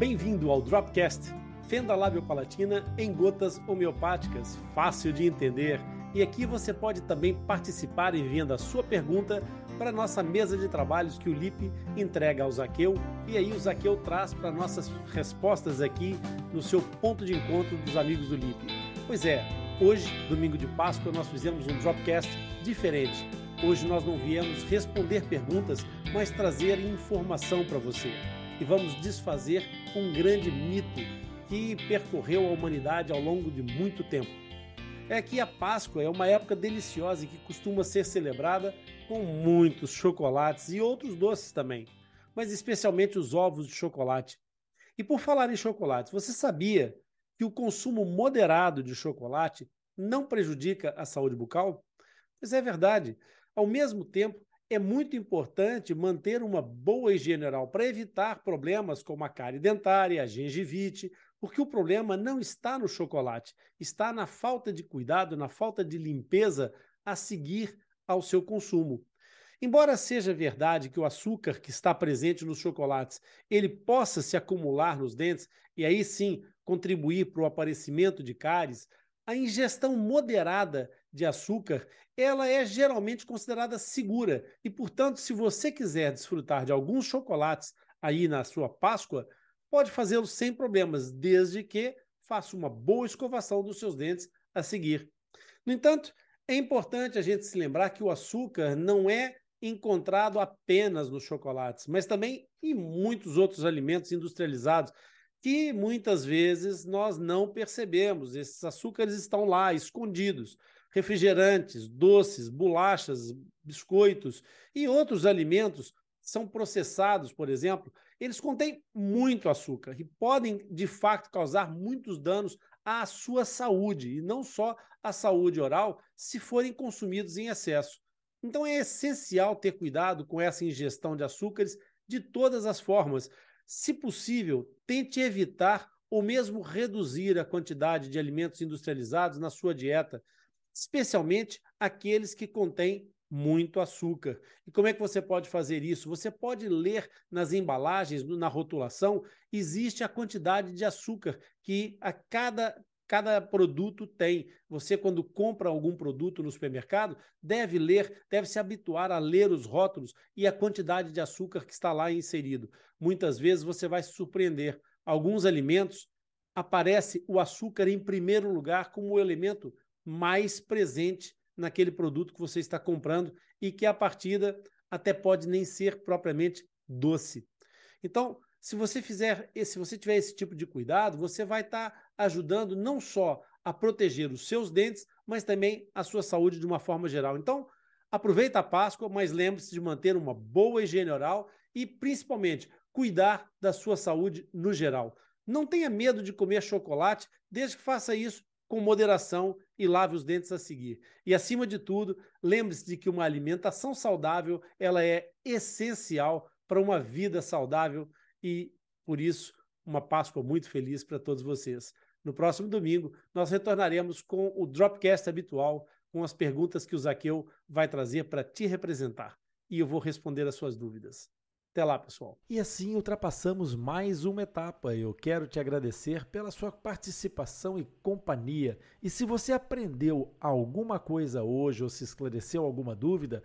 Bem-vindo ao Dropcast, fenda lábio-palatina em gotas homeopáticas, fácil de entender. E aqui você pode também participar enviando a sua pergunta para a nossa mesa de trabalhos que o Lipe entrega ao Zaqueu e aí o Zaqueu traz para nossas respostas aqui no seu ponto de encontro dos amigos do Lipe. Pois é, hoje, domingo de Páscoa, nós fizemos um Dropcast diferente. Hoje nós não viemos responder perguntas, mas trazer informação para você e vamos desfazer um grande mito que percorreu a humanidade ao longo de muito tempo. É que a Páscoa é uma época deliciosa e que costuma ser celebrada com muitos chocolates e outros doces também, mas especialmente os ovos de chocolate. E por falar em chocolates, você sabia que o consumo moderado de chocolate não prejudica a saúde bucal? Pois é verdade. Ao mesmo tempo, é muito importante manter uma boa higiene oral para evitar problemas como a cárie dentária, a gengivite, porque o problema não está no chocolate, está na falta de cuidado, na falta de limpeza a seguir ao seu consumo. Embora seja verdade que o açúcar que está presente nos chocolates, ele possa se acumular nos dentes e aí sim contribuir para o aparecimento de cáries, a ingestão moderada de açúcar, ela é geralmente considerada segura e, portanto, se você quiser desfrutar de alguns chocolates aí na sua Páscoa, pode fazê-lo sem problemas, desde que faça uma boa escovação dos seus dentes a seguir. No entanto, é importante a gente se lembrar que o açúcar não é encontrado apenas nos chocolates, mas também em muitos outros alimentos industrializados que muitas vezes nós não percebemos. Esses açúcares estão lá, escondidos. Refrigerantes, doces, bolachas, biscoitos e outros alimentos são processados, por exemplo, eles contêm muito açúcar e podem, de fato, causar muitos danos à sua saúde, e não só à saúde oral, se forem consumidos em excesso. Então é essencial ter cuidado com essa ingestão de açúcares de todas as formas, se possível, tente evitar ou mesmo reduzir a quantidade de alimentos industrializados na sua dieta, especialmente aqueles que contêm muito açúcar. E como é que você pode fazer isso? Você pode ler nas embalagens, na rotulação, existe a quantidade de açúcar que a cada cada produto tem. Você, quando compra algum produto no supermercado, deve ler, deve se habituar a ler os rótulos e a quantidade de açúcar que está lá inserido. Muitas vezes você vai se surpreender. Alguns alimentos aparece o açúcar em primeiro lugar como o elemento mais presente naquele produto que você está comprando e que a partida até pode nem ser propriamente doce. Então, se você fizer, se você tiver esse tipo de cuidado, você vai estar tá ajudando não só a proteger os seus dentes, mas também a sua saúde de uma forma geral. Então, aproveita a Páscoa, mas lembre-se de manter uma boa higiene oral e, principalmente, cuidar da sua saúde no geral. Não tenha medo de comer chocolate, desde que faça isso com moderação e lave os dentes a seguir. E acima de tudo, lembre-se de que uma alimentação saudável, ela é essencial para uma vida saudável e, por isso, uma Páscoa muito feliz para todos vocês. No próximo domingo, nós retornaremos com o Dropcast habitual, com as perguntas que o Zaqueu vai trazer para te representar. E eu vou responder as suas dúvidas. Até lá, pessoal. E assim ultrapassamos mais uma etapa. Eu quero te agradecer pela sua participação e companhia. E se você aprendeu alguma coisa hoje ou se esclareceu alguma dúvida,